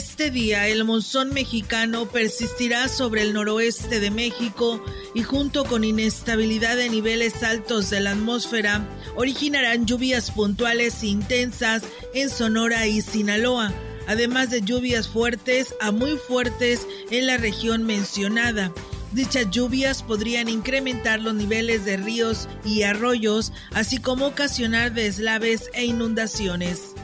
Este día el monzón mexicano persistirá sobre el noroeste de México y junto con inestabilidad de niveles altos de la atmósfera originarán lluvias puntuales e intensas en Sonora y Sinaloa, además de lluvias fuertes a muy fuertes en la región mencionada. Dichas lluvias podrían incrementar los niveles de ríos y arroyos, así como ocasionar deslaves e inundaciones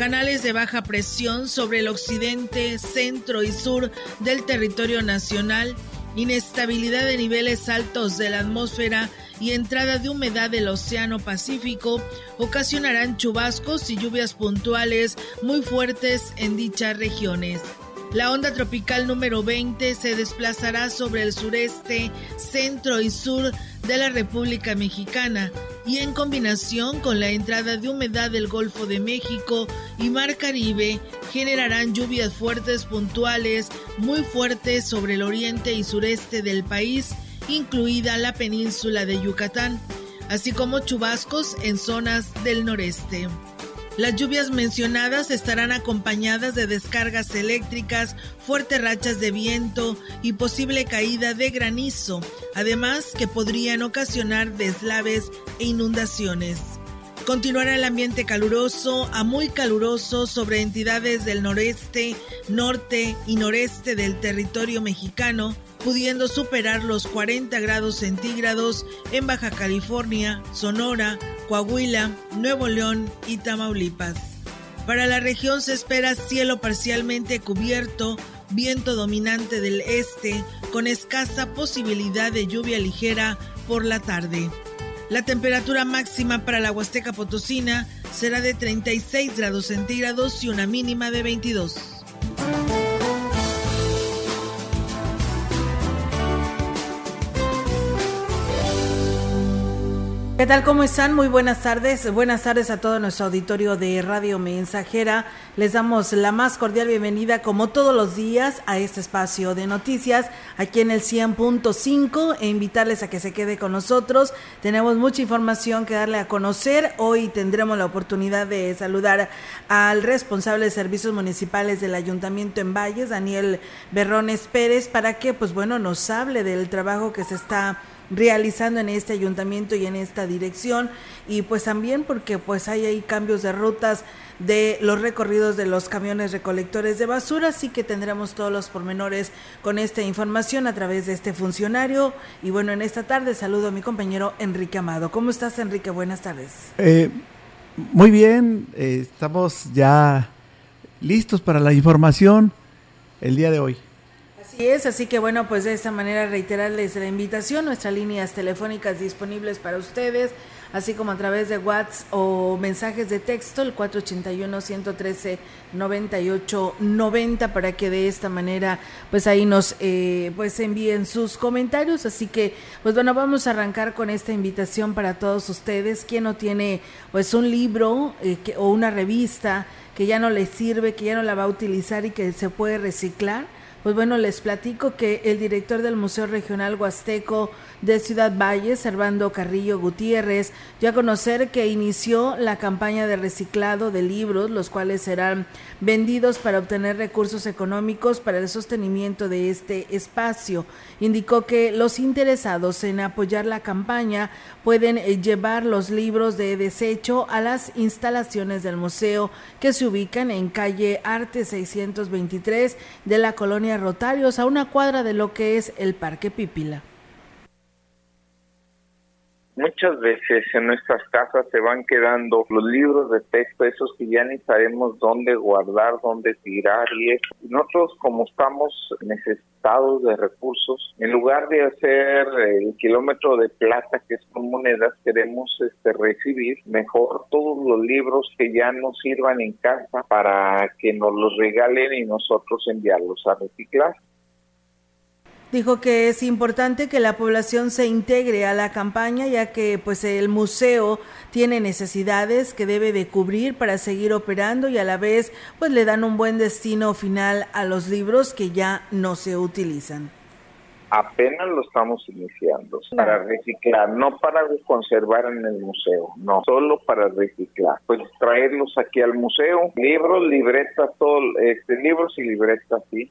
canales de baja presión sobre el occidente, centro y sur del territorio nacional, inestabilidad de niveles altos de la atmósfera y entrada de humedad del Océano Pacífico ocasionarán chubascos y lluvias puntuales muy fuertes en dichas regiones. La onda tropical número 20 se desplazará sobre el sureste, centro y sur de la República Mexicana y en combinación con la entrada de humedad del Golfo de México y Mar Caribe generarán lluvias fuertes puntuales muy fuertes sobre el oriente y sureste del país, incluida la península de Yucatán, así como chubascos en zonas del noreste. Las lluvias mencionadas estarán acompañadas de descargas eléctricas, fuertes rachas de viento y posible caída de granizo, además que podrían ocasionar deslaves e inundaciones. Continuará el ambiente caluroso a muy caluroso sobre entidades del noreste, norte y noreste del territorio mexicano, pudiendo superar los 40 grados centígrados en Baja California, Sonora, Coahuila, Nuevo León y Tamaulipas. Para la región se espera cielo parcialmente cubierto, viento dominante del este, con escasa posibilidad de lluvia ligera por la tarde. La temperatura máxima para la Huasteca Potosina será de 36 grados centígrados y una mínima de 22. ¿Qué tal? ¿Cómo están? Muy buenas tardes. Buenas tardes a todo nuestro auditorio de Radio Mensajera. Les damos la más cordial bienvenida, como todos los días, a este espacio de noticias aquí en el 100.5 e invitarles a que se quede con nosotros. Tenemos mucha información que darle a conocer. Hoy tendremos la oportunidad de saludar al responsable de servicios municipales del Ayuntamiento en Valles, Daniel Berrones Pérez, para que, pues bueno, nos hable del trabajo que se está realizando en este ayuntamiento y en esta dirección y pues también porque pues hay ahí cambios de rutas de los recorridos de los camiones recolectores de basura, así que tendremos todos los pormenores con esta información a través de este funcionario. Y bueno, en esta tarde saludo a mi compañero Enrique Amado. ¿Cómo estás, Enrique? Buenas tardes. Eh, muy bien, eh, estamos ya listos para la información el día de hoy es, así que bueno, pues de esta manera reiterarles la invitación, nuestras líneas telefónicas disponibles para ustedes, así como a través de WhatsApp o mensajes de texto, el 481-113-9890, para que de esta manera pues ahí nos eh, pues envíen sus comentarios. Así que pues bueno, vamos a arrancar con esta invitación para todos ustedes. Quien no tiene pues un libro eh, o una revista que ya no le sirve, que ya no la va a utilizar y que se puede reciclar, pues bueno, les platico que el director del Museo Regional Huasteco de Ciudad Valle, Servando Carrillo Gutiérrez, dio a conocer que inició la campaña de reciclado de libros, los cuales serán vendidos para obtener recursos económicos para el sostenimiento de este espacio. Indicó que los interesados en apoyar la campaña pueden llevar los libros de desecho a las instalaciones del museo que se ubican en calle Arte 623 de la colonia Rotarios, a una cuadra de lo que es el Parque Pípila. Muchas veces en nuestras casas se van quedando los libros de texto, esos que ya ni sabemos dónde guardar, dónde tirar y eso. Nosotros como estamos necesitados de recursos, en lugar de hacer el kilómetro de plata que es monedas, queremos este, recibir mejor todos los libros que ya nos sirvan en casa para que nos los regalen y nosotros enviarlos a reciclar. Dijo que es importante que la población se integre a la campaña ya que pues el museo tiene necesidades que debe de cubrir para seguir operando y a la vez pues le dan un buen destino final a los libros que ya no se utilizan. Apenas lo estamos iniciando para reciclar, no para conservar en el museo, no, solo para reciclar. Pues traerlos aquí al museo, libros, libretas, todo, este, libros y libretas, sí,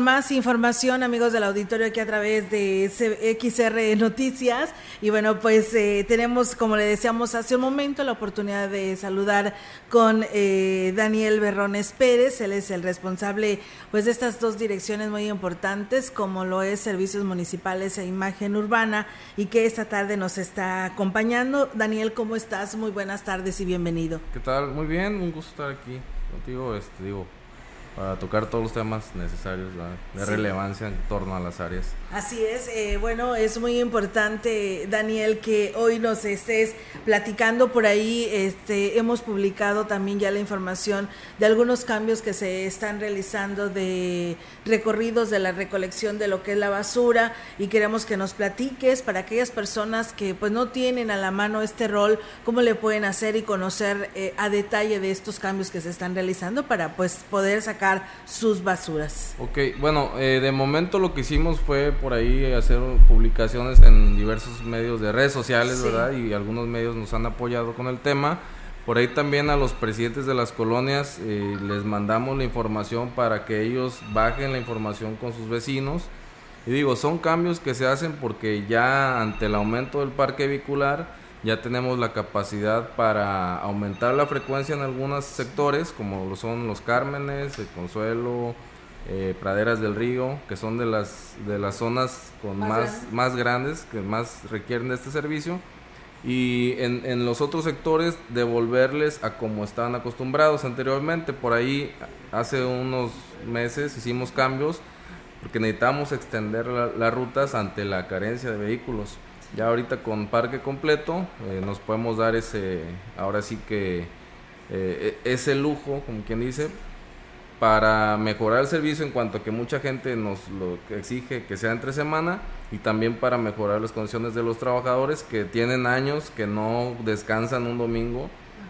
más información, amigos del auditorio, aquí a través de XR Noticias. Y bueno, pues eh, tenemos, como le decíamos hace un momento, la oportunidad de saludar con eh, Daniel Berrones Pérez. Él es el responsable pues de estas dos direcciones muy importantes, como lo es Servicios Municipales e Imagen Urbana, y que esta tarde nos está acompañando. Daniel, ¿cómo estás? Muy buenas tardes y bienvenido. ¿Qué tal? Muy bien, un gusto estar aquí contigo. Este, digo, para tocar todos los temas necesarios de relevancia en torno a las áreas. Así es, eh, bueno, es muy importante, Daniel, que hoy nos estés platicando por ahí. Este, hemos publicado también ya la información de algunos cambios que se están realizando de recorridos de la recolección de lo que es la basura y queremos que nos platiques para aquellas personas que pues no tienen a la mano este rol, cómo le pueden hacer y conocer eh, a detalle de estos cambios que se están realizando para pues poder sacar sus basuras. Ok, bueno, eh, de momento lo que hicimos fue por ahí hacer publicaciones en diversos medios de redes sociales, ¿verdad? Y algunos medios nos han apoyado con el tema. Por ahí también a los presidentes de las colonias eh, les mandamos la información para que ellos bajen la información con sus vecinos. Y digo, son cambios que se hacen porque ya ante el aumento del parque vehicular, ya tenemos la capacidad para aumentar la frecuencia en algunos sectores, como lo son los Cármenes, el Consuelo, eh, Praderas del Río, que son de las, de las zonas con más, más, grandes, que más requieren de este servicio. Y en, en los otros sectores devolverles a como estaban acostumbrados anteriormente. Por ahí hace unos meses hicimos cambios porque necesitamos extender las rutas ante la carencia de vehículos. Ya ahorita con parque completo eh, nos podemos dar ese, ahora sí que eh, e, ese lujo, como quien dice, para mejorar el servicio en cuanto a que mucha gente nos lo exige que sea entre semana y también para mejorar las condiciones de los trabajadores que tienen años que no descansan un domingo.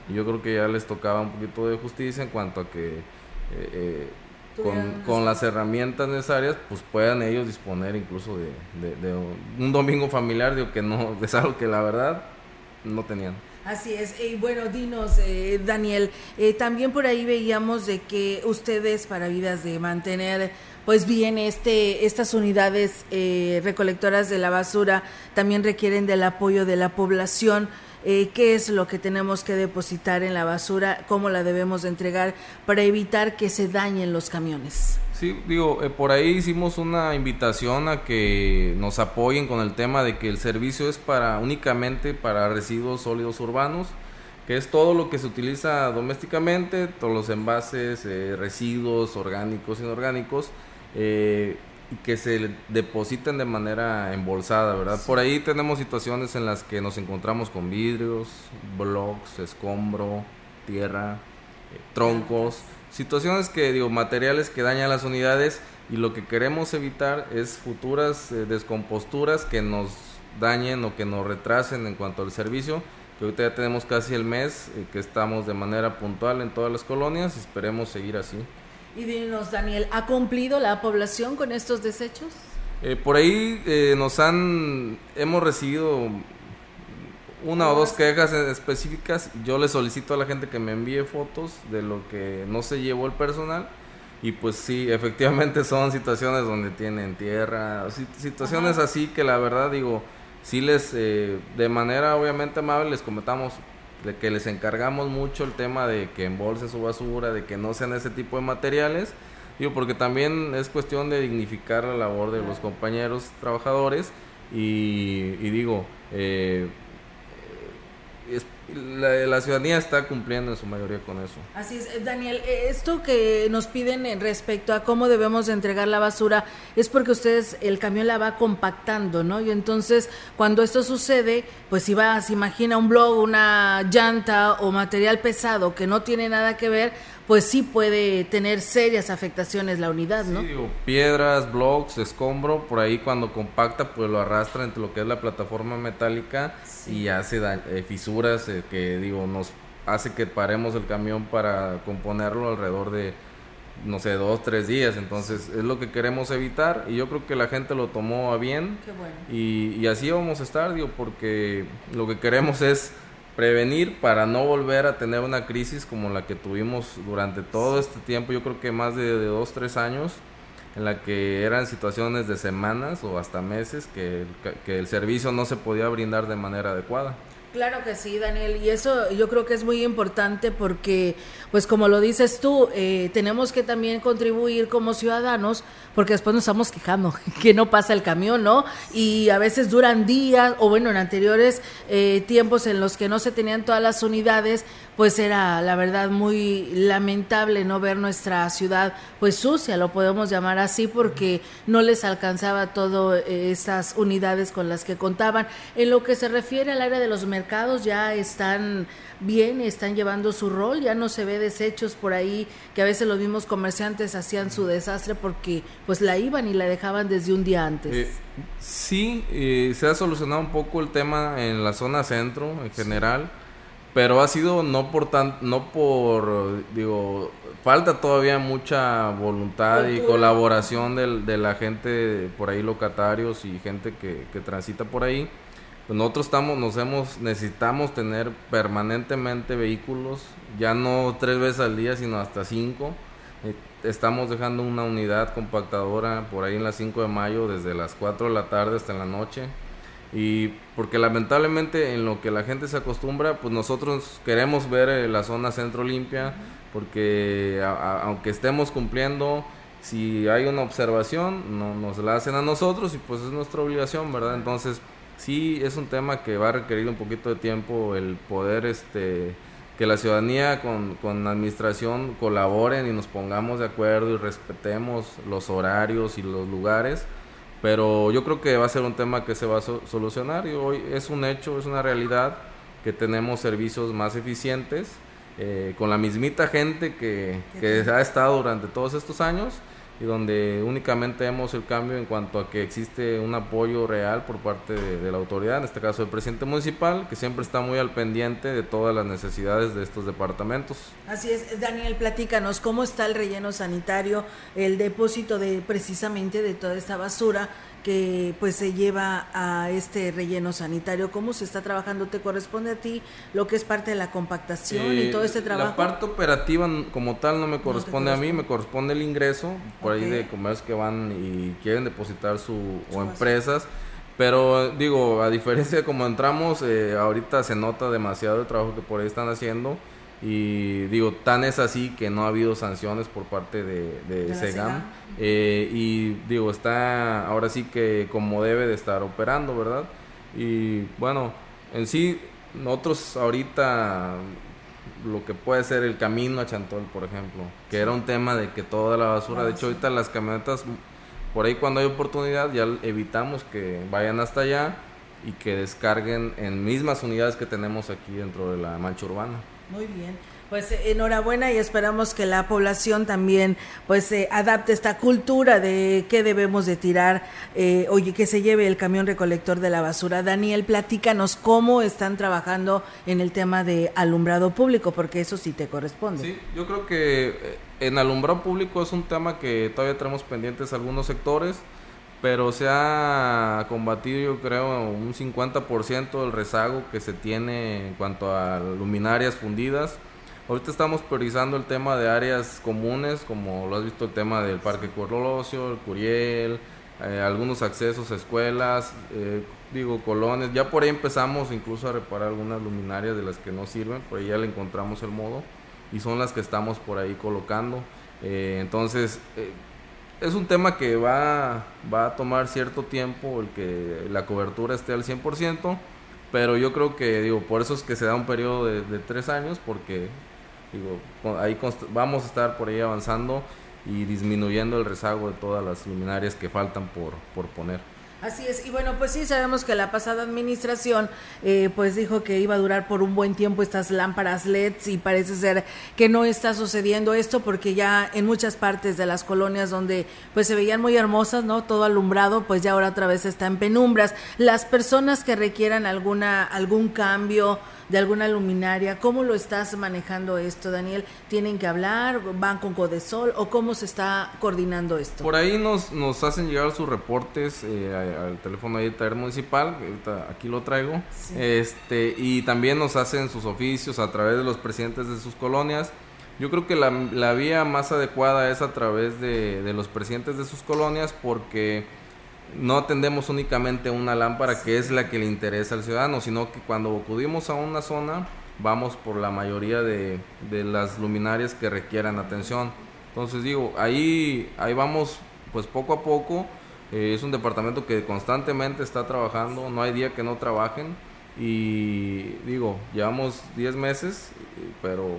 Y yo creo que ya les tocaba un poquito de justicia en cuanto a que eh, con, las herramientas necesarias, pues puedan ellos disponer incluso de, un domingo familiar, digo que no, es algo que la verdad no tenían. Así es. Y bueno, dinos, eh, Daniel, eh, también por ahí veíamos de que ustedes, para vidas de mantener, pues bien, este, estas unidades eh, recolectoras de la basura también requieren del apoyo de la población. Eh, qué es lo que tenemos que depositar en la basura, cómo la debemos de entregar para evitar que se dañen los camiones. Sí, digo, eh, por ahí hicimos una invitación a que nos apoyen con el tema de que el servicio es para únicamente para residuos sólidos urbanos, que es todo lo que se utiliza domésticamente, todos los envases, eh, residuos orgánicos, inorgánicos, eh, que se depositen de manera embolsada, ¿verdad? Por ahí tenemos situaciones en las que nos encontramos con vidrios, blocks, escombro, tierra, eh, troncos, situaciones que, digo, materiales que dañan las unidades y lo que queremos evitar es futuras eh, descomposturas que nos dañen o que nos retrasen en cuanto al servicio que ahorita ya tenemos casi el mes eh, que estamos de manera puntual en todas las colonias y esperemos seguir así. Y dinos, Daniel, ¿ha cumplido la población con estos desechos? Eh, por ahí eh, nos han, hemos recibido una o dos quejas específicas. Yo le solicito a la gente que me envíe fotos de lo que no se llevó el personal. Y pues sí, efectivamente son situaciones donde tienen tierra, situaciones así que la verdad digo, sí les, eh, de manera obviamente amable les comentamos de que les encargamos mucho el tema de que embolsen su basura, de que no sean ese tipo de materiales, digo, porque también es cuestión de dignificar la labor de los compañeros trabajadores y, y digo, eh, la, ciudadanía está cumpliendo en su mayoría con eso. Así es, eh, Daniel, eh, esto que nos piden respecto a cómo debemos entregar la basura es porque ustedes, el camión la va compactando, ¿no? Y entonces, cuando esto sucede, pues si va, se imagina un blog, una llanta o material pesado que no tiene nada que ver, pues sí puede tener serias afectaciones la unidad, ¿no? Sí, piedras, blocks, escombro, por ahí cuando compacta, pues lo arrastra entre lo que es la plataforma metálica y hace eh, fisuras eh, que, digo, nos hace que paremos el camión para componerlo alrededor de, no sé, dos, tres días. Entonces, es lo que queremos evitar y yo creo que la gente lo tomó a bien. Qué bueno. y, y así vamos a estar, digo, porque lo que queremos es prevenir para no volver a tener una crisis como la que tuvimos durante todo este tiempo, yo creo que más de, dos, tres años, en la que eran situaciones de semanas o hasta meses que que el servicio no se podía brindar de manera adecuada. Claro que sí, Daniel, y eso yo creo que es muy importante porque, pues como lo dices tú, eh, tenemos que también contribuir como ciudadanos, porque después nos estamos quejando que no pasa el camión, ¿no? Y a veces duran días, o bueno, en anteriores eh, tiempos en los que no se tenían todas las unidades, pues era la verdad muy lamentable no ver nuestra ciudad pues sucia, lo podemos llamar así, porque no les alcanzaba todas eh, esas unidades con las que contaban. En lo que se refiere al área de los mercados, ya están bien, están llevando su rol, ya no se ve desechos por ahí, que a veces los mismos comerciantes hacían su desastre porque pues la iban y la dejaban desde un día antes. Eh, sí, eh, se ha solucionado un poco el tema en la zona centro en general pero ha sido no por tan, no por, digo, falta todavía mucha voluntad y colaboración de la gente por ahí, locatarios y gente que, que transita por ahí. Pues nosotros estamos, nos hemos, necesitamos tener permanentemente vehículos, ya no tres veces al día, sino hasta cinco. Eh, estamos dejando una unidad compactadora por ahí en las 5 de mayo, desde las 4 de la tarde hasta la noche y porque lamentablemente en lo que la gente se acostumbra, pues nosotros queremos ver eh, la zona centro limpia, porque aunque estemos cumpliendo, si hay una observación, no, nos la hacen a nosotros y pues es nuestra obligación, ¿verdad? Entonces, sí es un tema que va a requerir un poquito de tiempo el poder, este, que la ciudadanía con, con la administración colaboren y nos pongamos de acuerdo y respetemos los horarios y los lugares pero yo creo que va a ser un tema que se va a solucionar y hoy es un hecho, es una realidad que tenemos servicios más eficientes eh, con la mismita gente que, que ha estado durante todos estos años y donde únicamente vemos el cambio en cuanto a que existe un apoyo real por parte de, la autoridad, en este caso el presidente municipal, que siempre está muy al pendiente de todas las necesidades de estos departamentos. Así es, Daniel, platícanos cómo está el relleno sanitario, el depósito de precisamente de toda esta basura que pues se lleva a este relleno sanitario. ¿Cómo se está trabajando? ¿Te corresponde a ti lo que es parte de la compactación y todo este trabajo? La parte operativa como tal no me corresponde, a mí, me corresponde el ingreso por ahí de comercios que van y quieren depositar su, o empresas. Pero digo, a diferencia de como entramos, eh, ahorita se nota demasiado el trabajo que por ahí están haciendo. Y digo, tan es así que no ha habido sanciones por parte de, de, SEGAM. Eh, y digo, está ahora sí que como debe de estar operando, ¿verdad? Y bueno, en sí, nosotros ahorita lo que puede ser el camino a Chantol, por ejemplo, que era un tema de que toda la basura, de hecho ahorita las camionetas, por ahí cuando hay oportunidad ya evitamos que vayan hasta allá y que descarguen en mismas unidades que tenemos aquí dentro de la mancha urbana. Muy bien. Pues eh, enhorabuena y esperamos que la población también pues eh, adapte esta cultura de qué debemos de tirar, eh, oye, que se lleve el camión recolector de la basura. Daniel, platícanos cómo están trabajando en el tema de alumbrado público, porque eso sí te corresponde. Sí, yo creo que en alumbrado público es un tema que todavía tenemos pendientes algunos sectores, pero se ha combatido yo creo un 50% del rezago que se tiene en cuanto a luminarias fundidas Ahorita estamos priorizando el tema de áreas comunes, como lo has visto el tema del Parque Colosio, el Curiel, eh, algunos accesos a escuelas, eh, digo, colonias. Ya por ahí empezamos incluso a reparar algunas luminarias de las que no sirven, por ahí ya le encontramos el modo y son las que estamos por ahí colocando. Eh, entonces, es un tema que va, va a tomar cierto tiempo el que la cobertura esté al 100%, pero yo creo que, digo, por eso es que se da un periodo de, tres años, porque Digo, ahí vamos a estar por ahí avanzando y disminuyendo el rezago de todas las luminarias que faltan por, por poner. Así es, y bueno, pues sí, sabemos que la pasada administración eh, pues dijo que iba a durar por un buen tiempo estas lámparas LEDs y parece ser que no está sucediendo esto porque ya en muchas partes de las colonias donde pues se veían muy hermosas, ¿no? Todo alumbrado, pues ya ahora otra vez está en penumbras. Las personas que requieran alguna algún cambio de alguna luminaria. ¿Cómo lo estás manejando esto, Daniel? ¿Tienen que hablar? ¿Van con Codesol? ¿O cómo se está coordinando esto? Por ahí nos, nos hacen llegar sus reportes eh, al teléfono de taller municipal, aquí lo traigo, este y también nos hacen sus oficios a través de los presidentes de sus colonias. Yo creo que la, la vía más adecuada es a través de, de los presidentes de sus colonias porque no atendemos únicamente una lámpara que es la que le interesa al ciudadano, sino que cuando acudimos a una zona vamos por la mayoría de, las luminarias que requieran atención. Entonces digo, ahí, ahí vamos pues poco a poco. Eh, es un departamento que constantemente está trabajando, no hay día que no trabajen. Y digo, llevamos 10 meses, pero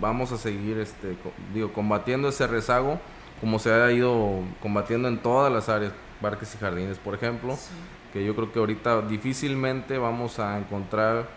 vamos a seguir este, digo, combatiendo ese rezago como se ha ido combatiendo en todas las áreas parques y jardines, por ejemplo, que yo creo que ahorita difícilmente vamos a encontrar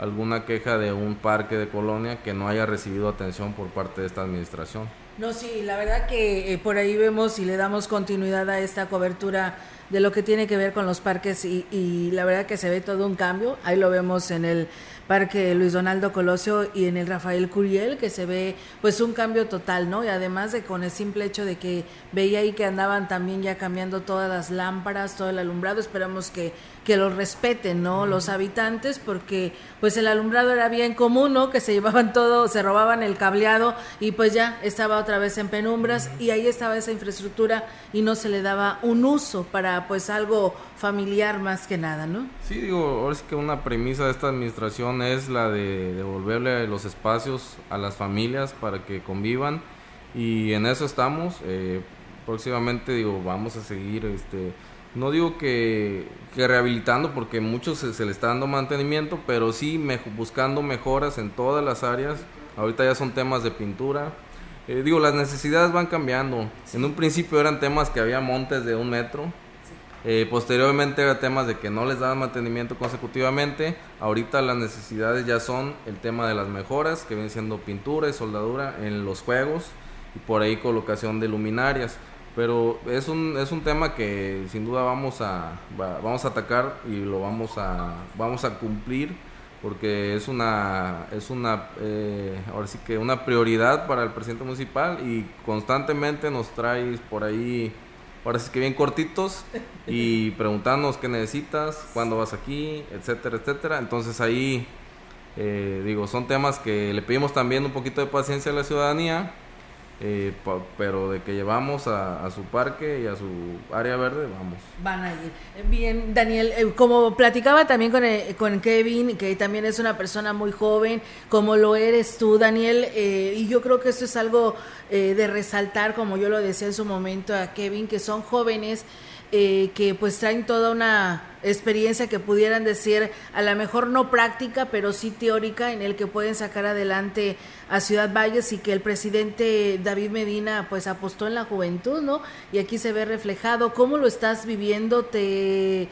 alguna queja de un parque de colonia que no haya recibido atención por parte de esta administración. No, sí, la verdad que eh, por ahí vemos y le damos continuidad a esta cobertura de lo que tiene que ver con los parques y, y la verdad que se ve todo un cambio. Ahí lo vemos en el Parque Luis Donaldo Colosio y en el Rafael Curiel, que se ve pues un cambio total, ¿no? Y además de con el simple hecho de que veía ahí que andaban también ya cambiando todas las lámparas, todo el alumbrado, esperamos que, que lo respeten, ¿no? Los habitantes, porque pues el alumbrado era bien común, ¿no? Que se llevaban todo, se robaban el cableado y pues ya estaba otra vez en penumbras y ahí estaba esa infraestructura y no se le daba un uso para pues algo familiar más que nada, ¿no? Sí, digo, ahora sí que una premisa de esta administración es la de devolverle los espacios a las familias para que convivan y en eso estamos. Eh, próximamente, digo, vamos a seguir, este, no digo que, rehabilitando porque muchos se, le está dando mantenimiento, pero sí buscando mejoras en todas las áreas. Ahorita ya son temas de pintura. Eh, digo, las necesidades van cambiando. En un principio eran temas que había montes de un metro eh, posteriormente temas de que no les daban mantenimiento consecutivamente. Ahorita las necesidades ya son el tema de las mejoras, que viene siendo pintura y soldadura en los juegos y por ahí colocación de luminarias. Pero es un, es un tema que sin duda vamos a, vamos a atacar y lo vamos a, vamos a cumplir porque es una, es una, eh, ahora sí que una prioridad para el presidente municipal y constantemente nos trae por ahí ahora sí que bien cortitos y preguntarnos qué necesitas, cuándo vas aquí, etcétera, etcétera. Entonces ahí, eh, digo, son temas que le pedimos también un poquito de paciencia a la ciudadanía eh, pero de que llevamos a, su parque y a su área verde, vamos. Van a ir. Bien, Daniel, eh, como platicaba también con, eh, con Kevin, que también es una persona muy joven, como lo eres tú, Daniel, y yo creo que esto es algo de resaltar, como yo lo decía en su momento a Kevin, que son jóvenes eh, que pues traen toda una experiencia que pudieran decir a lo mejor no práctica, pero sí teórica, en el que pueden sacar adelante a Ciudad Valles y que el presidente David Medina pues apostó en la juventud, ¿no? Y aquí se ve reflejado. ¿Cómo lo estás viviendo? ¿Te,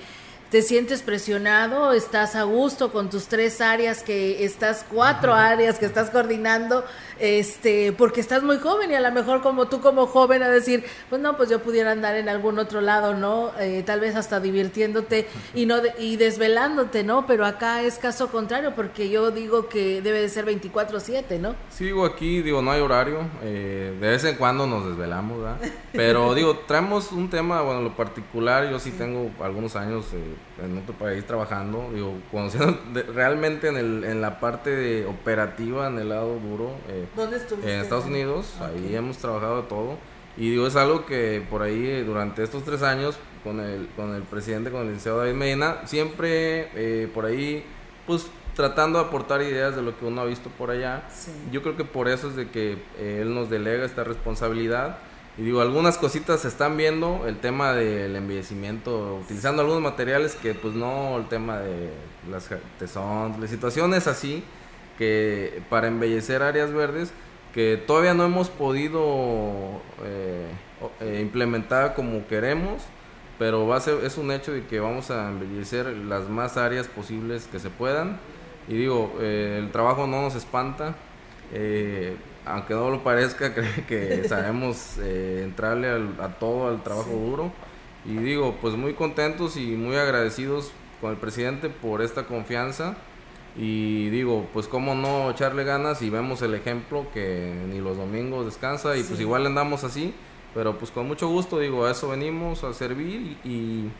te sientes presionado, estás a gusto con tus tres áreas que estás, cuatro áreas que estás coordinando, este, porque estás muy joven y a lo mejor como tú como joven a decir, pues no, pues yo pudiera andar en algún otro lado, ¿no? Eh, tal vez hasta divirtiéndote y no y desvelándote, ¿no? Pero acá es caso contrario porque yo digo que debe de ser 24/7, ¿no? Sí, digo aquí, digo, no hay horario, eh, de vez en cuando nos desvelamos, ¿verdad? Pero digo, traemos un tema, bueno, lo particular, yo sí, tengo algunos años eh, en otro país trabajando, digo, conociendo realmente en, el, en la parte de operativa, en el lado duro. Eh, ¿Dónde estuviste? En Estados Unidos, ahí hemos trabajado de todo. Y digo, es algo que por ahí, eh, durante estos tres años, con el, con el presidente, con el licenciado David Medina, siempre por ahí, pues tratando de aportar ideas de lo que uno ha visto por allá. Yo creo que por eso es de que él nos delega esta responsabilidad y digo, algunas cositas se están viendo, el tema del embellecimiento, utilizando algunos materiales que pues no, el tema de las tesón, las situaciones así, que para embellecer áreas verdes, que todavía no hemos podido eh, eh, implementar como queremos, pero va a ser, es un hecho de que vamos a embellecer las más áreas posibles que se puedan. Y digo, eh, el trabajo no nos espanta. Eh, aunque no lo parezca, creo que sabemos eh, entrarle a todo al trabajo duro. Y digo, pues muy contentos y muy agradecidos con el presidente por esta confianza. Y digo, pues cómo no echarle ganas y vemos el ejemplo que ni los domingos descansa y pues igual andamos así, pero pues con mucho gusto, digo, a eso venimos a servir y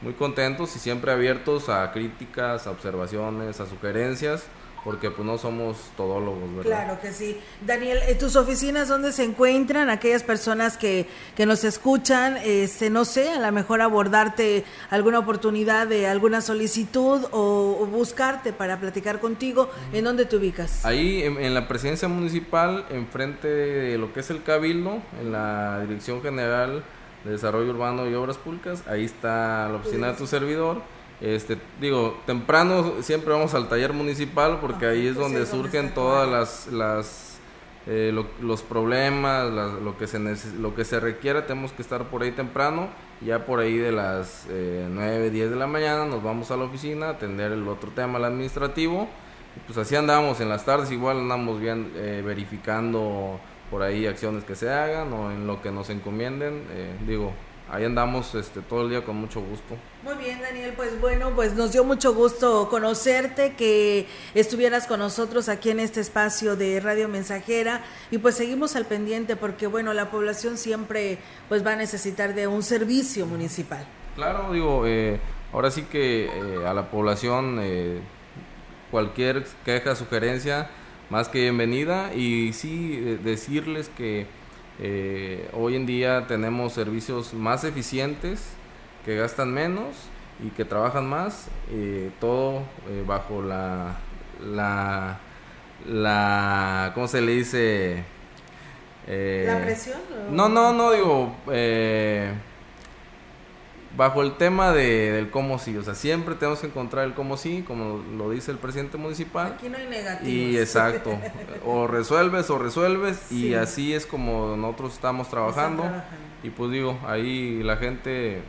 muy contentos y siempre abiertos a críticas, a observaciones, a sugerencias porque pues no somos todólogos, ¿verdad? Claro que sí. Daniel, eh, ¿tus oficinas dónde se encuentran? Aquellas personas que, que nos escuchan, este, no sé, a lo mejor abordarte alguna oportunidad de alguna solicitud o, buscarte para platicar contigo, ¿en dónde te ubicas? Ahí, en, la presidencia municipal, enfrente de lo que es el Cabildo, en la Dirección General de Desarrollo Urbano y Obras Públicas, ahí está la oficina de tu servidor este, digo, temprano siempre vamos al taller municipal porque ahí es pues donde surgen todas las, las eh, los problemas, lo que se lo que se requiera, tenemos que estar por ahí temprano. Ya por ahí de las eh, 9, 10 de la mañana nos vamos a la oficina a atender el otro tema, el administrativo. pues así andamos en las tardes, igual andamos bien eh, verificando por ahí acciones que se hagan o en lo que nos encomienden. Eh, digo, ahí andamos este, todo el día con mucho gusto. Muy bien, Daniel, pues bueno, pues nos dio mucho gusto conocerte, que estuvieras con nosotros aquí en este espacio de Radio Mensajera y pues seguimos al pendiente porque bueno, la población siempre pues va a necesitar de un servicio municipal. Claro, digo, eh, ahora sí que eh, a la población eh, cualquier queja, sugerencia, más que bienvenida y sí decirles que eh, hoy en día tenemos servicios más eficientes, que gastan menos y que trabajan más, eh, todo eh, bajo la, la, la, ¿cómo se le dice? ¿La presión? No, no, no, digo, bajo el tema de, del cómo sí, o sea, siempre tenemos que encontrar el cómo sí, como lo dice el presidente municipal. Aquí no hay negativos. Y exacto, o resuelves o resuelves y así es como nosotros estamos trabajando. Y pues digo, ahí la gente, eh,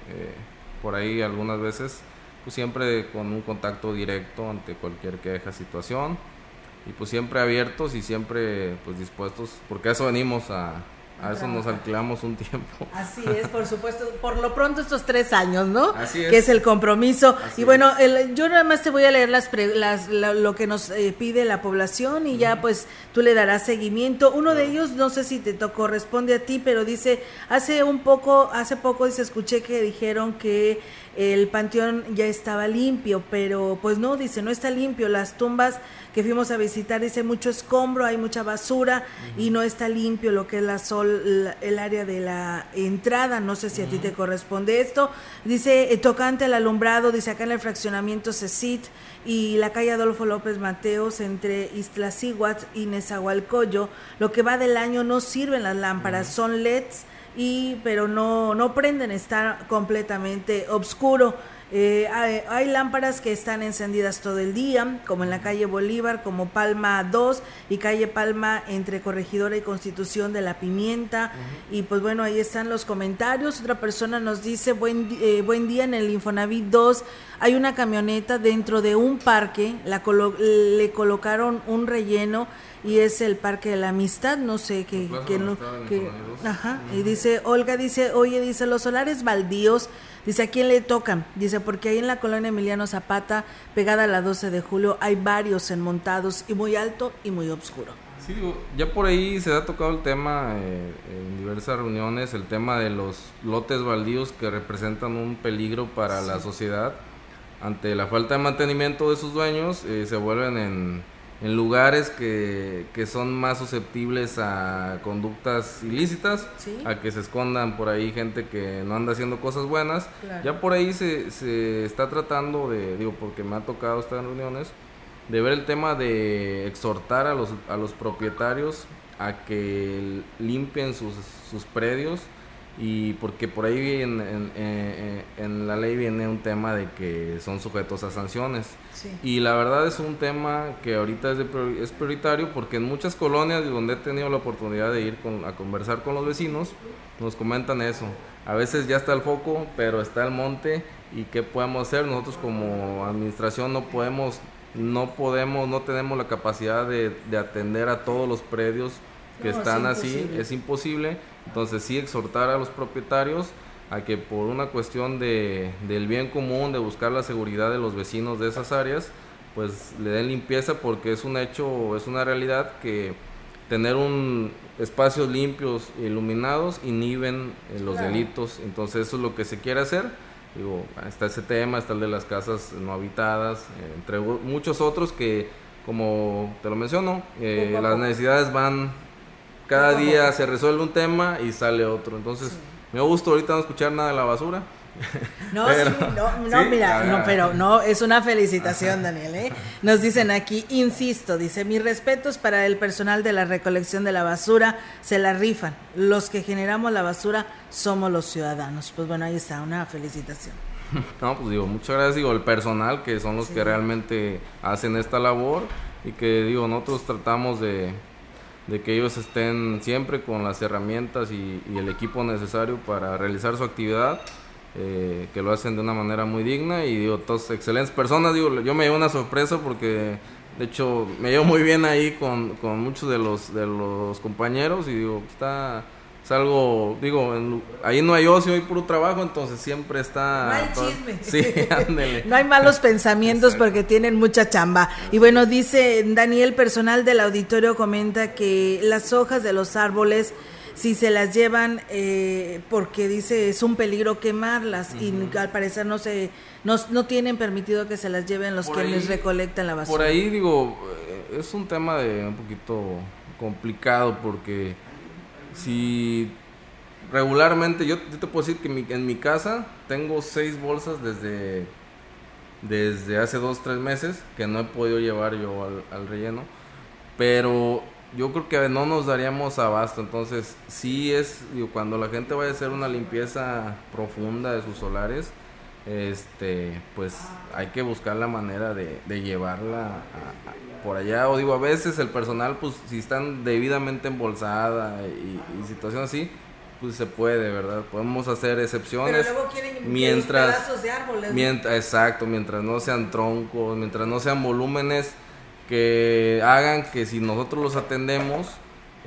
por ahí algunas veces, pues siempre con un contacto directo ante cualquier queja, situación. Y pues siempre abiertos y siempre pues dispuestos, porque a eso venimos a, a eso nos alquilamos un tiempo. Así es, por supuesto. Por lo pronto estos tres años, ¿no? Así es. Que es el compromiso. y bueno, yo nada más te voy a leer las, las lo que nos eh, pide la población y ya pues tú le darás seguimiento. Uno de ellos, no sé si te corresponde a ti, pero dice, hace un poco, hace poco dice, escuché que dijeron que el panteón ya estaba limpio, pero pues no, dice, no está limpio. Las tumbas que fuimos a visitar, dice mucho escombro, hay mucha basura y no está limpio lo que es la sol, el área de la entrada, no sé si a ti te corresponde esto. Dice, eh, tocante al alumbrado, dice acá en el fraccionamiento CECIT y la calle Adolfo López Mateos entre Iztaccíhuatl y Nezahualcóyotl, lo que va del año no sirven las lámparas, son LEDs y pero no no prenden, está completamente oscuro Eh, hay, lámparas que están encendidas todo el día, como en la calle Bolívar, como Palma 2 y calle Palma entre Corregidora y Constitución de la Pimienta. Y pues bueno, ahí están los comentarios. Otra persona nos dice, buen, eh, buen día en el Infonavit 2. Hay una camioneta dentro de un parque, la le colocaron un relleno y es el Parque de la Amistad, no sé qué, que, ajá, y dice, Olga dice, oye, dice, los solares baldíos, dice, ¿a quién le tocan? Dice, porque ahí en la colonia Emiliano Zapata, pegada a la 12 de julio, hay varios enmontados y muy alto y muy oscuro. Sí, ya por ahí se ha tocado el tema eh, en diversas reuniones, el tema de los lotes baldíos que representan un peligro para la sociedad. Ante la falta de mantenimiento de sus dueños, eh, se vuelven en en lugares que, que, son más susceptibles a conductas ilícitas, a que se escondan por ahí gente que no anda haciendo cosas buenas. Ya por ahí se, se está tratando de, digo, porque me ha tocado estar en reuniones, de ver el tema de exhortar a los, a los propietarios a que limpien sus, sus predios y porque por ahí en, en, en, la ley viene un tema de que son sujetos a sanciones. Y la verdad es un tema que ahorita es, es prioritario porque en muchas colonias donde he tenido la oportunidad de ir a conversar con los vecinos, nos comentan eso. A veces ya está el foco, pero está el monte y qué podemos hacer. Nosotros como administración no podemos, no podemos, no tenemos la capacidad de, de atender a todos los predios que están así, es imposible. Entonces sí exhortar a los propietarios a que por una cuestión de, del bien común, de buscar la seguridad de los vecinos de esas áreas, pues le den limpieza porque es un hecho, es una realidad que tener un espacios limpios e iluminados inhiben eh, los delitos, entonces eso es lo que se quiere hacer. Digo, está ese tema, está el de las casas no habitadas, eh, entre muchos otros que, como te lo menciono, eh, las necesidades van cada día se resuelve un tema y sale otro. Entonces, me gusta ahorita no escuchar nada de la basura. No, sí, no, no mira, no, pero no, es una felicitación, Daniel. ¿eh? Nos dicen aquí, insisto, dice, mis respetos para el personal de la recolección de la basura, se la rifan. Los que generamos la basura somos los ciudadanos. Pues bueno, ahí está, una felicitación. No, pues digo, muchas gracias, digo, el personal que son los que realmente hacen esta labor y que digo, nosotros tratamos de, de que ellos estén siempre con las herramientas y, el equipo necesario para realizar su actividad, eh, que lo hacen de una manera muy digna y digo, todos excelentes personas, digo, yo me llevo una sorpresa porque de hecho me llevo muy bien ahí con, con muchos de los, de los compañeros y digo, está es algo, digo, ahí no hay ocio, hay puro trabajo, entonces siempre está... No hay chisme. Sí, ándele. no hay malos pensamientos porque tienen mucha chamba. Y bueno, dice Daniel, personal del auditorio comenta que las hojas de los árboles, si se las llevan, eh, porque dice es un peligro quemarlas y al parecer no se... No, no, tienen permitido que se las lleven los que les recolectan la basura. Por ahí digo, eh, es un tema de un poquito complicado porque si regularmente, yo, te puedo decir que en mi casa tengo seis bolsas desde, desde hace dos, tres meses que no he podido llevar yo al, relleno, pero yo creo que no nos daríamos abasto, entonces sí es, cuando la gente vaya a hacer una limpieza profunda de sus solares, este pues hay que buscar la manera de, llevarla por allá o digo a veces el personal pues si están debidamente embolsada y, y situación así pues se puede verdad podemos hacer excepciones Pero luego quieren mientras pedazos de árboles mientras exacto mientras no sean troncos mientras no sean volúmenes que hagan que si nosotros los atendemos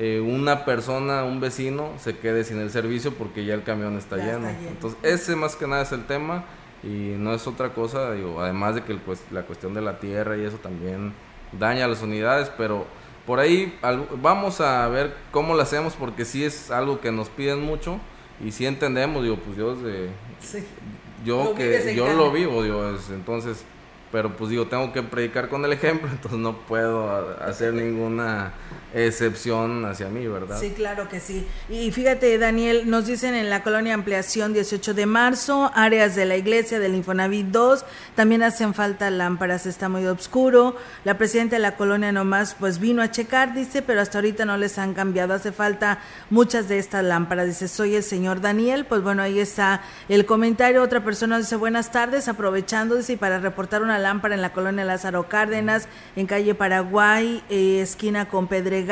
eh, una persona, un vecino, se quede sin el servicio porque ya el camión está, lleno. Entonces, ese más que nada es el tema y no es otra cosa, digo, además de que pues, la cuestión de la tierra y eso también daña las unidades, pero por ahí vamos a ver cómo lo hacemos porque sí es algo que nos piden mucho y sí entendemos, digo, pues yo yo que yo lo vivo, digo, entonces pero pues digo, tengo que predicar con el ejemplo, entonces no puedo hacer ninguna excepción hacia mí, ¿verdad? Sí, claro que sí. Y fíjate, Daniel, nos dicen en la colonia Ampliación 18 de marzo, áreas de la iglesia del Infonavit 2, también hacen falta lámparas, está muy oscuro. La presidenta de la colonia nomás pues vino a checar, dice, pero hasta ahorita no les han cambiado, hace falta muchas de estas lámparas. Dice, soy el señor Daniel, pues bueno, ahí está el comentario. Otra persona dice, buenas tardes, aprovechando, dice, para reportar una lámpara en la colonia Lázaro Cárdenas, en calle Paraguay, eh, esquina con Pedre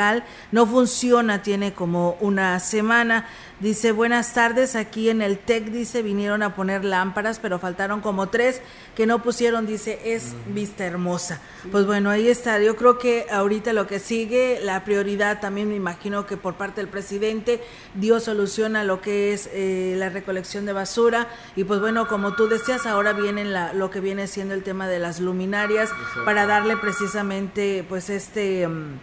no funciona, tiene como una semana. Dice, buenas tardes, aquí en el TEC, dice, vinieron a poner lámparas, pero faltaron como tres que no pusieron, dice, es vista hermosa. Pues bueno, ahí está. Yo creo que ahorita lo que sigue, la prioridad también me imagino que por parte del presidente dio solución a lo que es eh, la recolección de basura. Y pues bueno, como tú decías, ahora viene la, lo que viene siendo el tema de las luminarias para darle precisamente pues este... Mm,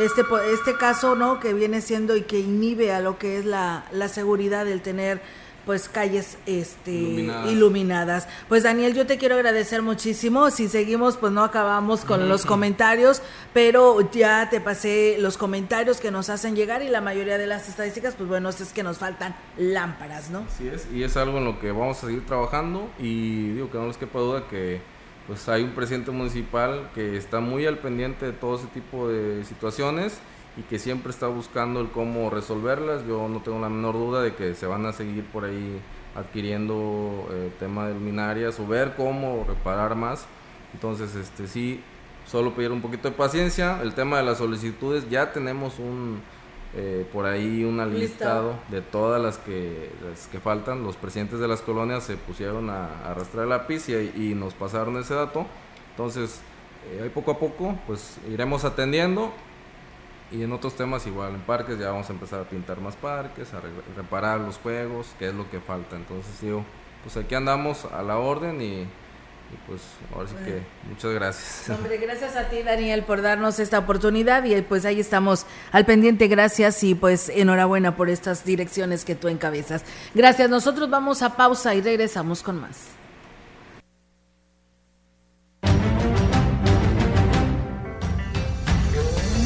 este, este caso, ¿no? Que viene siendo y que inhibe a lo que es la, la seguridad del tener pues calles este iluminadas. Pues Daniel, yo te quiero agradecer muchísimo. Si seguimos, pues no acabamos con los comentarios, pero ya te pasé los comentarios que nos hacen llegar y la mayoría de las estadísticas, pues bueno, es que nos faltan lámparas, ¿no? Así es, y es algo en lo que vamos a seguir trabajando y digo que no les quepa duda que pues hay un presidente municipal que está muy al pendiente de todo ese tipo de situaciones y que siempre está buscando el cómo resolverlas. Yo no tengo la menor duda de que se van a seguir por ahí adquiriendo eh, tema de luminarias o ver cómo reparar más. Entonces, este sí, solo pedir un poquito de paciencia. El tema de las solicitudes, ya tenemos un eh, por ahí un listado de todas las que, que faltan. Los presidentes de las colonias se pusieron a, arrastrar el lápiz y, nos pasaron ese dato. Entonces, eh, poco a poco, pues iremos atendiendo. Y en otros temas igual, en parques ya vamos a empezar a pintar más parques, a reparar los juegos, que es lo que falta. Entonces digo, pues aquí andamos a la orden y y pues ahora sí que muchas gracias. Hombre, gracias a ti Daniel por darnos esta oportunidad y pues ahí estamos al pendiente, gracias y pues enhorabuena por estas direcciones que tú encabezas. Gracias, nosotros vamos a pausa y regresamos con más.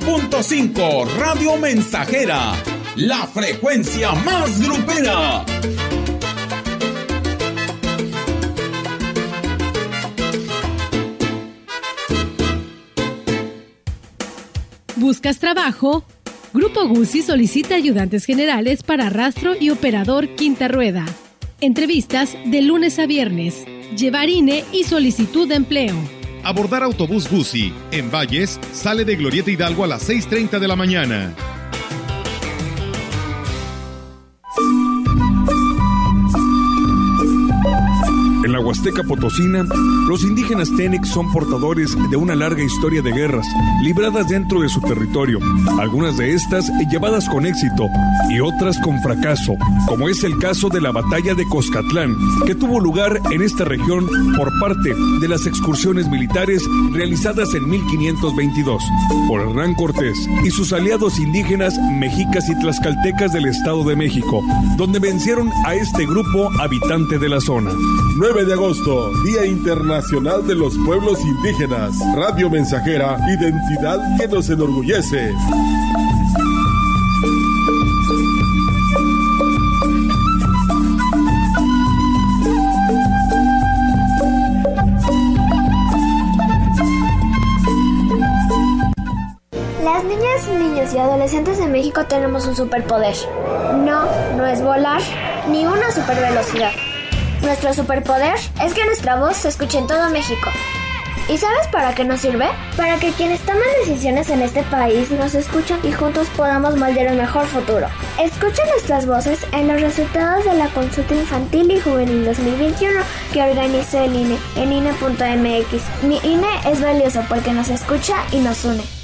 100.5 Radio Mensajera, la frecuencia más grupera. ¿Buscas trabajo? Grupo Guzzi solicita ayudantes generales para rastro y operador quinta rueda. Entrevistas de lunes a viernes. Llevar INE y solicitud de empleo abordar autobús Guzzi en Valles sale de Glorieta Hidalgo a las 6.30 de la mañana. Huasteca Potosina, los indígenas Tenex son portadores de una larga historia de guerras libradas dentro de su territorio, algunas de estas llevadas con éxito y otras con fracaso, como es el caso de la batalla de Coscatlán, que tuvo lugar en esta región por parte de las excursiones militares realizadas en 1522 por Hernán Cortés y sus aliados indígenas mexicas y tlaxcaltecas del Estado de México, donde vencieron a este grupo habitante de la zona. De agosto, Día Internacional de los Pueblos Indígenas. Radio Mensajera, identidad que nos enorgullece. Las niñas, niños y adolescentes de México tenemos un superpoder. No, no es volar, ni una supervelocidad. Nuestro superpoder es que nuestra voz se escuche en todo México. ¿Y sabes para qué nos sirve? Para que quienes toman decisiones en este país nos escuchen y juntos podamos moldear un mejor futuro. Escucha nuestras voces en los resultados de la consulta infantil y juvenil 2021 que organizó el INE en INE.mx. Mi INE es valioso porque nos escucha y nos une.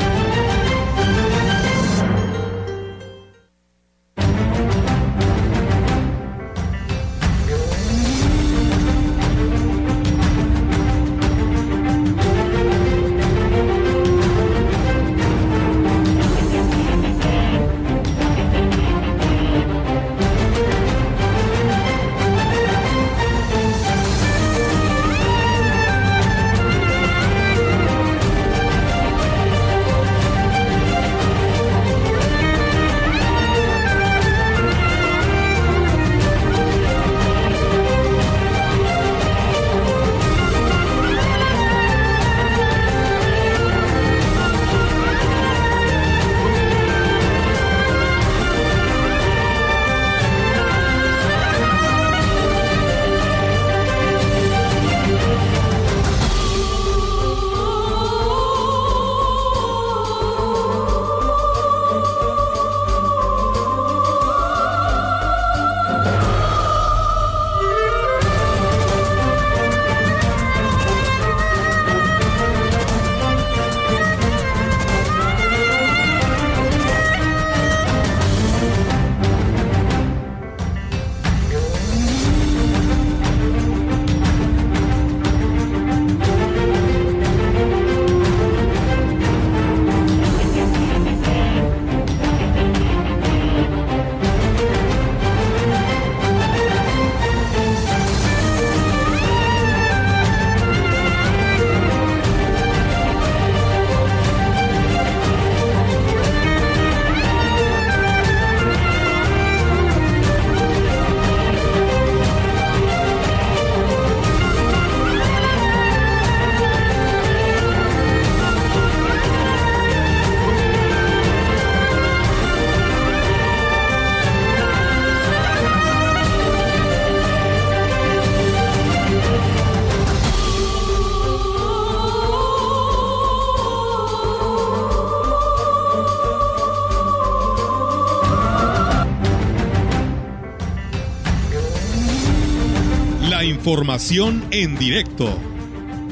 Información en directo.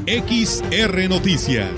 XR Noticias.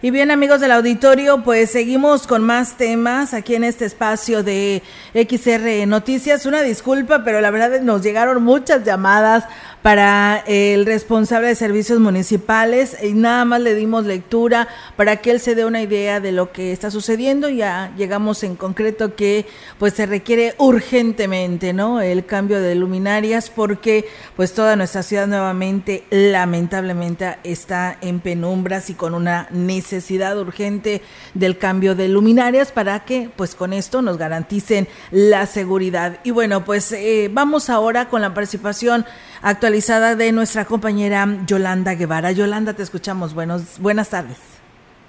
Y bien amigos del auditorio, pues seguimos con más temas aquí en este espacio de XR Noticias. Una disculpa, pero la verdad nos llegaron muchas llamadas para el responsable de servicios municipales y nada más le dimos lectura para que él se dé una idea de lo que está sucediendo. Ya llegamos en concreto que pues se requiere urgentemente, ¿no? El cambio de luminarias porque pues toda nuestra ciudad nuevamente lamentablemente está en penumbras y con una necesidad urgente del cambio de luminarias para que pues con esto nos garanticen la seguridad. Y bueno, pues eh, vamos ahora con la participación actualizada de nuestra compañera Yolanda Guevara. Yolanda, te escuchamos. Buenos, buenas tardes.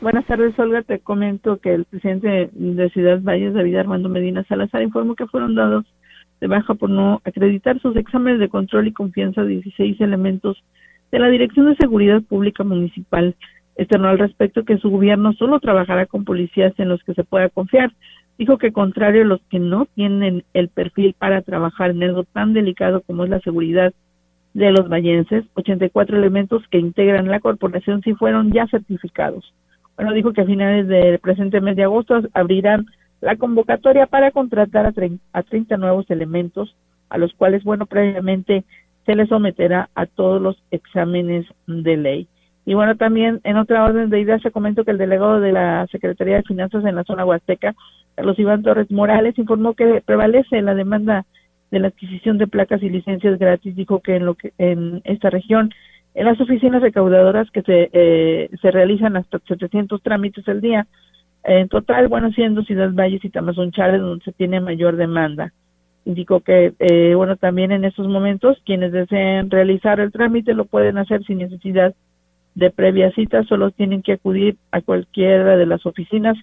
Buenas tardes, Olga. Te comento que el presidente de Ciudad Valles, David Armando Medina Salazar, informó que fueron dados de baja por no acreditar sus exámenes de control y confianza 16 elementos de la Dirección de Seguridad Pública Municipal. Externó al respecto que su gobierno solo trabajará con policías en los que se pueda confiar. Dijo que contrario a los que no tienen el perfil para trabajar en algo tan delicado como es la seguridad de los vallenses, 84 elementos que integran la corporación sí fueron ya certificados. Bueno, dijo que a finales del presente mes de agosto abrirán la convocatoria para contratar a, a 30 nuevos elementos, a los cuales, bueno, previamente se les someterá a todos los exámenes de ley. Y bueno, también en otra orden de ideas se comentó que el delegado de la Secretaría de Finanzas en la zona huasteca, Carlos Iván Torres Morales, informó que prevalece la demanda de la adquisición de placas y licencias gratis dijo que en lo que en esta región en las oficinas recaudadoras que se eh, se realizan hasta 700 trámites al día en total bueno siendo Ciudad Valles y Tamazunchales donde se tiene mayor demanda indicó que eh, bueno también en estos momentos quienes deseen realizar el trámite lo pueden hacer sin necesidad de previa cita, solo tienen que acudir a cualquiera de las oficinas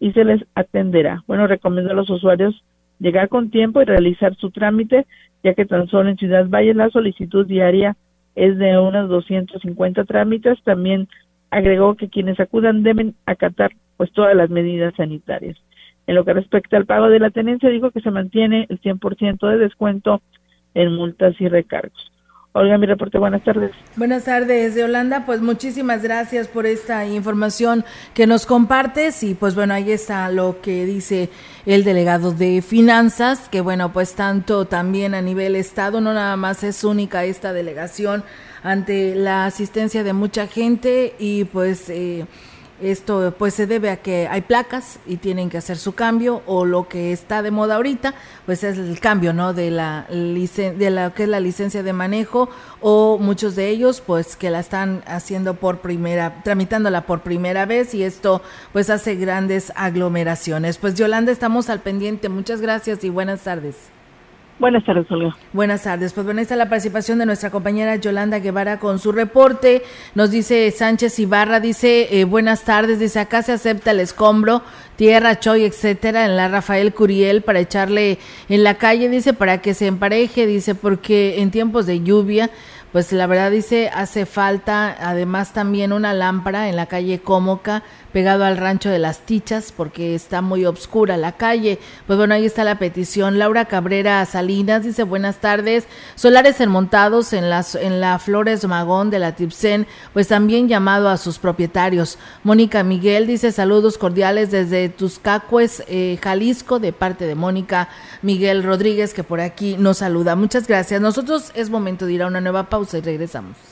y se les atenderá. Bueno, recomiendo a los usuarios llegar con tiempo y realizar su trámite, ya que tan solo en Ciudad Valle la solicitud diaria es de unos 250 trámites. También agregó que quienes acudan deben acatar pues todas las medidas sanitarias. En lo que respecta al pago de la tenencia, dijo que se mantiene el 100% de descuento en multas y recargos. Olga, mi reporte, buenas tardes. Buenas tardes, de Holanda. Pues muchísimas gracias por esta información que nos compartes. Y pues bueno, ahí está lo que dice el delegado de finanzas, que bueno, pues tanto también a nivel Estado, no nada más es única esta delegación ante la asistencia de mucha gente y pues... Eh, esto pues se debe a que hay placas y tienen que hacer su cambio o lo que está de moda ahorita pues es el cambio, ¿no? de la de la que es la licencia de manejo o muchos de ellos pues que la están haciendo por primera tramitándola por primera vez y esto pues hace grandes aglomeraciones. Pues Yolanda estamos al pendiente. Muchas gracias y buenas tardes. Buenas tardes, Olga. Buenas tardes. Pues bueno, está la participación de nuestra compañera Yolanda Guevara con su reporte. Nos dice Sánchez Ibarra, dice, eh, buenas tardes, dice, acá se acepta el escombro, tierra, choy, etcétera, en la Rafael Curiel para echarle en la calle, dice, para que se empareje, dice, porque en tiempos de lluvia pues la verdad dice, hace falta además también una lámpara en la calle Cómoca, pegado al rancho de las Tichas, porque está muy obscura la calle. Pues bueno, ahí está la petición. Laura Cabrera Salinas dice, buenas tardes. Solares enmontados en, las, en la Flores Magón de la Tipsen, pues también llamado a sus propietarios. Mónica Miguel dice, saludos cordiales desde Tuscacues, eh, Jalisco, de parte de Mónica Miguel Rodríguez, que por aquí nos saluda. Muchas gracias. Nosotros es momento de ir a una nueva pausa y regresamos.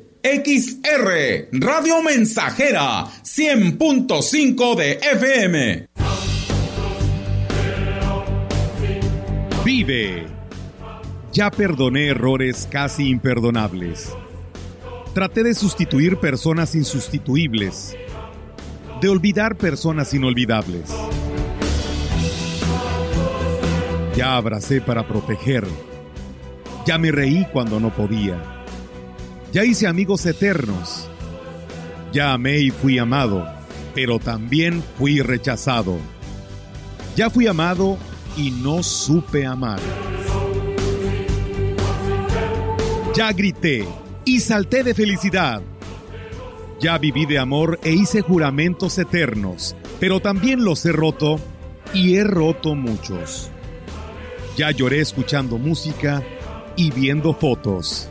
XR, Radio Mensajera, 100.5 de FM. Vive. Ya perdoné errores casi imperdonables. Traté de sustituir personas insustituibles, de olvidar personas inolvidables. Ya abracé para proteger. Ya me reí cuando no podía ya hice amigos eternos. Ya amé y fui amado, pero también fui rechazado. Ya fui amado y no supe amar. Ya grité y salté de felicidad. Ya viví de amor e hice juramentos eternos, pero también los he roto y he roto muchos. Ya lloré escuchando música y viendo fotos.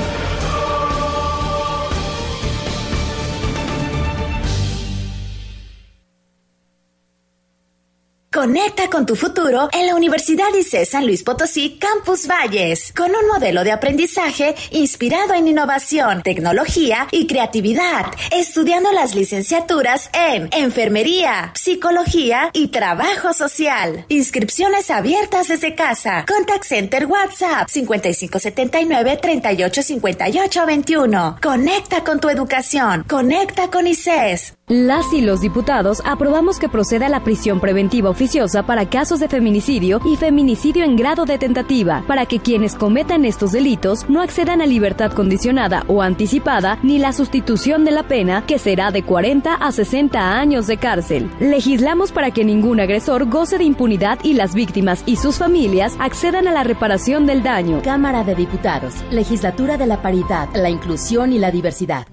Conecta con tu futuro en la Universidad ICE San Luis Potosí Campus Valles, con un modelo de aprendizaje inspirado en innovación, tecnología y creatividad, estudiando las licenciaturas en Enfermería, Psicología y Trabajo Social. Inscripciones abiertas desde casa. Contact Center WhatsApp 5579 385821. Conecta con tu educación. Conecta con ICES. Las y los diputados aprobamos que proceda la prisión preventiva oficiosa para casos de feminicidio y feminicidio en grado de tentativa, para que quienes cometan estos delitos no accedan a libertad condicionada o anticipada ni la sustitución de la pena, que será de 40 a 60 años de cárcel. Legislamos para que ningún agresor goce de impunidad y las víctimas y sus familias accedan a la reparación del daño. Cámara de Diputados, Legislatura de la Paridad, la Inclusión y la Diversidad.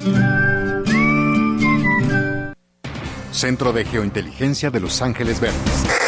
Centro de Geointeligencia de Los Ángeles Verdes.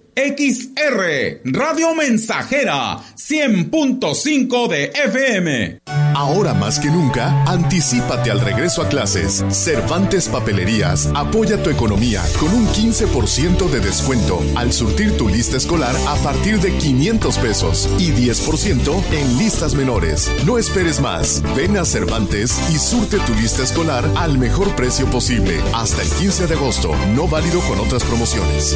XR, Radio Mensajera, 100.5 de FM. Ahora más que nunca, anticipate al regreso a clases. Cervantes Papelerías apoya tu economía con un 15% de descuento al surtir tu lista escolar a partir de 500 pesos y 10% en listas menores. No esperes más. Ven a Cervantes y surte tu lista escolar al mejor precio posible hasta el 15 de agosto, no válido con otras promociones.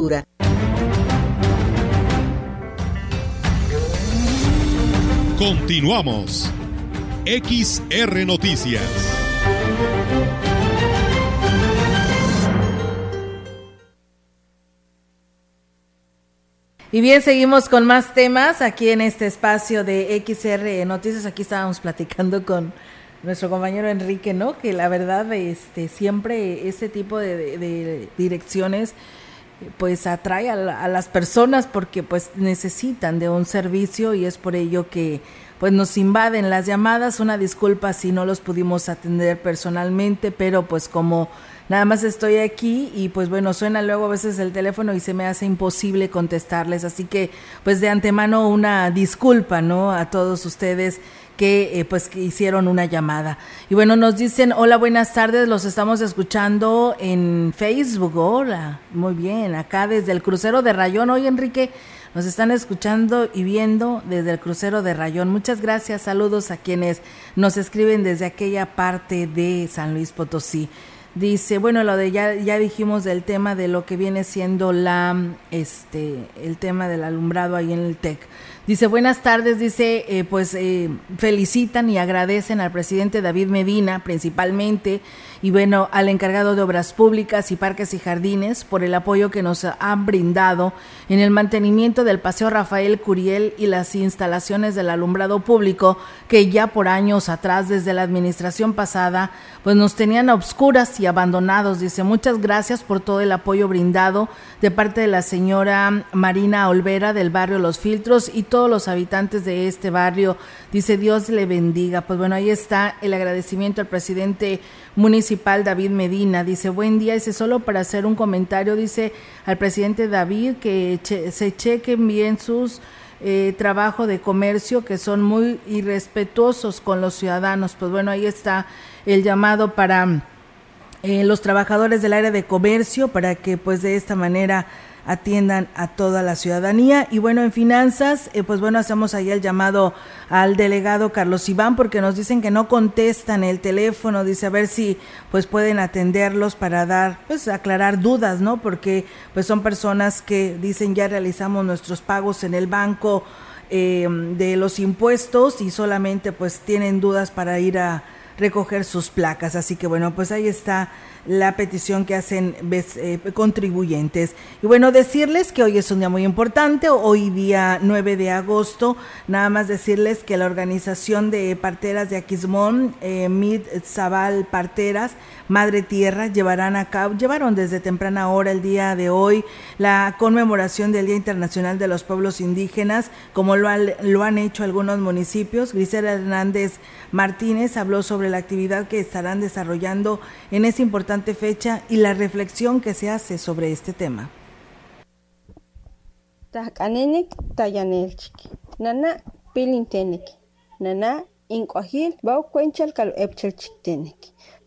Continuamos. XR Noticias. Y bien, seguimos con más temas aquí en este espacio de XR Noticias. Aquí estábamos platicando con nuestro compañero Enrique, ¿no? Que la verdad, este, siempre ese tipo de, de direcciones pues atrae a, a, las personas porque pues necesitan de un servicio y es por ello que pues nos invaden las llamadas. Una disculpa si no los pudimos atender personalmente, pero pues como nada más estoy aquí y pues bueno, suena luego a veces el teléfono y se me hace imposible contestarles. Así que pues de antemano una disculpa, ¿no? A todos ustedes que eh, pues que hicieron una llamada. Y bueno, nos dicen, hola, buenas tardes, los estamos escuchando en Facebook, hola, muy bien, acá desde el crucero de Rayón, hoy Enrique, nos están escuchando y viendo desde el crucero de Rayón. Muchas gracias, saludos a quienes nos escriben desde aquella parte de San Luis Potosí. Dice, bueno, lo de ya, ya dijimos del tema de lo que viene siendo la, este, el tema del alumbrado ahí en el TEC. Dice, buenas tardes, dice, eh, pues eh, felicitan y agradecen al presidente David Medina principalmente y bueno, al encargado de Obras Públicas y Parques y Jardines por el apoyo que nos han brindado en el mantenimiento del Paseo Rafael Curiel y las instalaciones del alumbrado público que ya por años atrás, desde la administración pasada, pues nos tenían a obscuras y abandonados. Dice, muchas gracias por todo el apoyo brindado de parte de la señora Marina Olvera del barrio Los Filtros y todos los habitantes de este barrio. Dice, Dios le bendiga. Pues bueno, ahí está el agradecimiento al presidente municipal David Medina. Dice, buen día, dice, solo para hacer un comentario, dice al presidente David que se chequen bien sus eh, trabajo de comercio, que son muy irrespetuosos con los ciudadanos. Pues bueno, ahí está el llamado para eh, los trabajadores del área de comercio, para que pues de esta manera atiendan a toda la ciudadanía. Y bueno, en finanzas, eh, pues bueno, hacemos ahí el llamado al delegado Carlos Iván porque nos dicen que no contestan el teléfono, dice a ver si pues pueden atenderlos para dar, pues aclarar dudas, ¿no? Porque pues son personas que dicen ya realizamos nuestros pagos en el banco eh, de los impuestos y solamente pues tienen dudas para ir a recoger sus placas. Así que bueno, pues ahí está la petición que hacen eh, contribuyentes. Y bueno, decirles que hoy es un día muy importante, hoy día 9 de agosto, nada más decirles que la organización de parteras de Aquismón, eh, Mid Zabal Parteras, Madre Tierra, llevarán a cabo, llevaron desde temprana hora el día de hoy la conmemoración del Día Internacional de los Pueblos Indígenas, como lo, lo han hecho algunos municipios. Grisela Hernández Martínez habló sobre la actividad que estarán desarrollando en esa importante fecha y la reflexión que se hace sobre este tema. Nana pilintenek, nana incuajil, bau cuenchal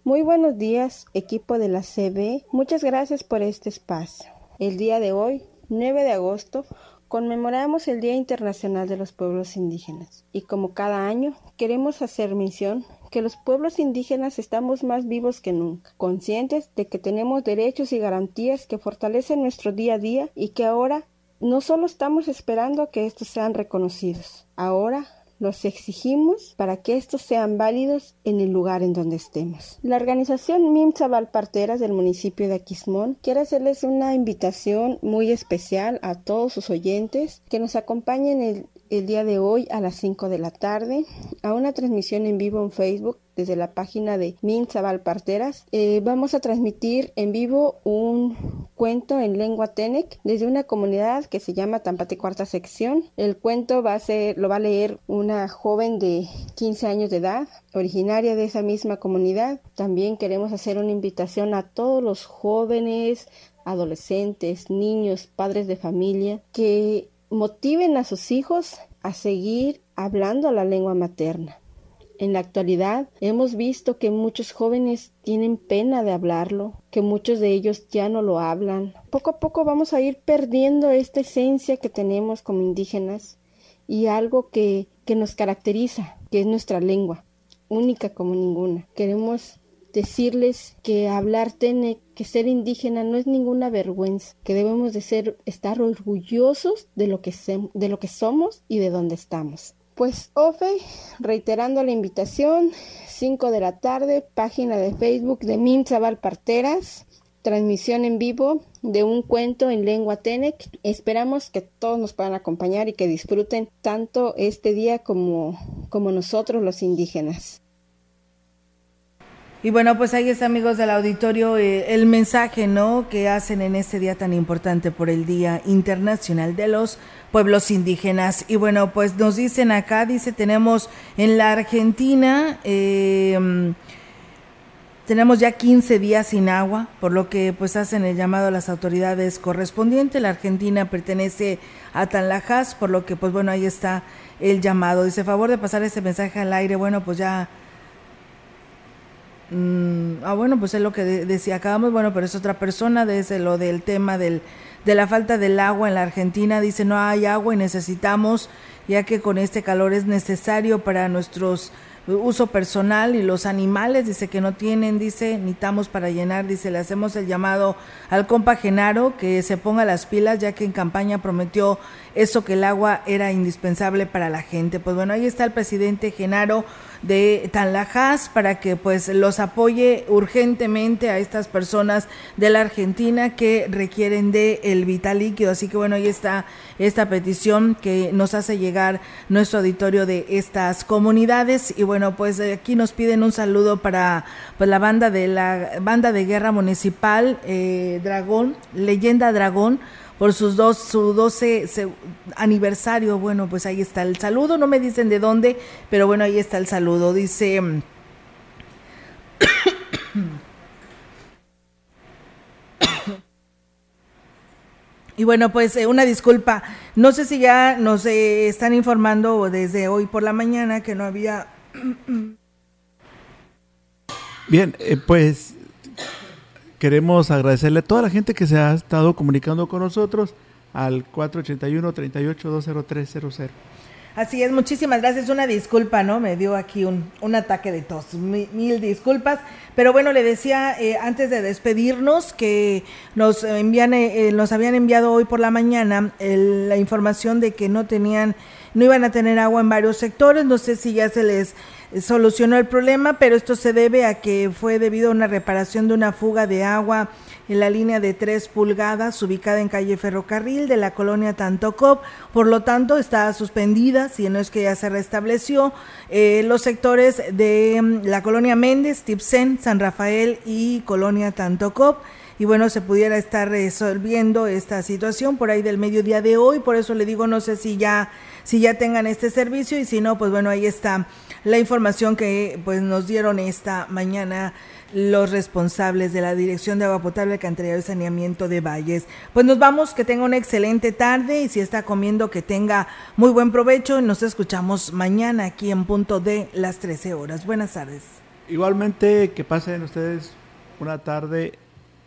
Muy buenos días, equipo de la CB. Muchas gracias por este espacio. El día de hoy, 9 de agosto, Conmemoramos el Día Internacional de los Pueblos Indígenas y como cada año queremos hacer mención que los pueblos indígenas estamos más vivos que nunca, conscientes de que tenemos derechos y garantías que fortalecen nuestro día a día y que ahora no solo estamos esperando que estos sean reconocidos, ahora los exigimos para que estos sean válidos en el lugar en donde estemos. La organización MIMSA Valparteras del municipio de Aquismón quiere hacerles una invitación muy especial a todos sus oyentes que nos acompañen el, el día de hoy a las 5 de la tarde a una transmisión en vivo en Facebook desde la página de Minzabal Parteras. Eh, vamos a transmitir en vivo un cuento en lengua Tenec desde una comunidad que se llama Tampate Cuarta Sección. El cuento va a ser, lo va a leer una joven de 15 años de edad, originaria de esa misma comunidad. También queremos hacer una invitación a todos los jóvenes, adolescentes, niños, padres de familia que motiven a sus hijos a seguir hablando la lengua materna. En la actualidad hemos visto que muchos jóvenes tienen pena de hablarlo, que muchos de ellos ya no lo hablan. Poco a poco vamos a ir perdiendo esta esencia que tenemos como indígenas y algo que, que nos caracteriza, que es nuestra lengua, única como ninguna. Queremos decirles que hablar tiene que ser indígena no es ninguna vergüenza, que debemos de ser estar orgullosos de lo que, de lo que somos y de dónde estamos. Pues Ofe, reiterando la invitación, 5 de la tarde, página de Facebook de Minzabal Parteras, transmisión en vivo de un cuento en lengua Tenec. Esperamos que todos nos puedan acompañar y que disfruten tanto este día como, como nosotros los indígenas. Y bueno, pues ahí está, amigos del auditorio, eh, el mensaje, ¿no? Que hacen en este día tan importante por el Día Internacional de los Pueblos Indígenas. Y bueno, pues nos dicen acá, dice, tenemos en la Argentina, em, tenemos ya 15 días sin agua, por lo que pues hacen el llamado a las autoridades correspondientes. La Argentina pertenece a Tanlajas, por lo que pues bueno, ahí está el llamado. Dice, favor de pasar este mensaje al aire. Bueno, pues ya Mm, ah, bueno, pues es lo que decía acabamos, bueno, pero es otra persona, desde lo del tema del, de la falta del agua en la Argentina, dice no hay agua y necesitamos, ya que con este calor es necesario para nuestros uso personal y los animales, dice que no tienen, dice, necesitamos para llenar, dice, le hacemos el llamado al compa Genaro que se ponga las pilas, ya que en campaña prometió eso que el agua era indispensable para la gente. Pues bueno, ahí está el presidente Genaro de Tanlajas para que pues los apoye urgentemente a estas personas de la Argentina que requieren de el vital líquido. Así que bueno, ahí está esta petición que nos hace llegar nuestro auditorio de estas comunidades y bueno, pues aquí nos piden un saludo para pues la banda de la banda de guerra municipal eh, Dragón, Leyenda Dragón por sus dos, su 12 aniversario. Bueno, pues ahí está el saludo. No me dicen de dónde, pero bueno, ahí está el saludo. Dice. Y bueno, pues eh, una disculpa. No sé si ya nos eh, están informando desde hoy por la mañana que no había. Bien, eh, pues queremos agradecerle a toda la gente que se ha estado comunicando con nosotros al 481 38 20300. Así es, muchísimas gracias. Una disculpa, ¿no? Me dio aquí un, un ataque de tos. Mil, disculpas. Pero bueno, le decía eh, antes de despedirnos que nos, envían, eh, nos habían enviado hoy por la mañana la información de que no tenían, no iban a tener agua en varios sectores. No sé si ya se les solucionó el problema, pero esto se debe a que fue debido a una reparación de una fuga de agua en la línea de 3 pulgadas ubicada en calle Ferrocarril de la colonia Tantocop. Por lo tanto, está suspendida, si no es que ya se restableció, eh, los sectores de mm, la colonia Méndez, Tipsen, San Rafael y colonia Tantocop y bueno, se pudiera estar resolviendo esta situación por ahí del mediodía de hoy, por eso le digo, no sé si ya si ya tengan este servicio y si no, pues bueno, ahí está la información que pues nos dieron esta mañana los responsables de la Dirección de Agua Potable, Alcantarillado y Saneamiento de Valles. Pues nos vamos, que tenga una excelente tarde y si está comiendo que tenga muy buen provecho. Nos escuchamos mañana aquí en punto de las 13 horas. Buenas tardes. Igualmente que pasen ustedes una tarde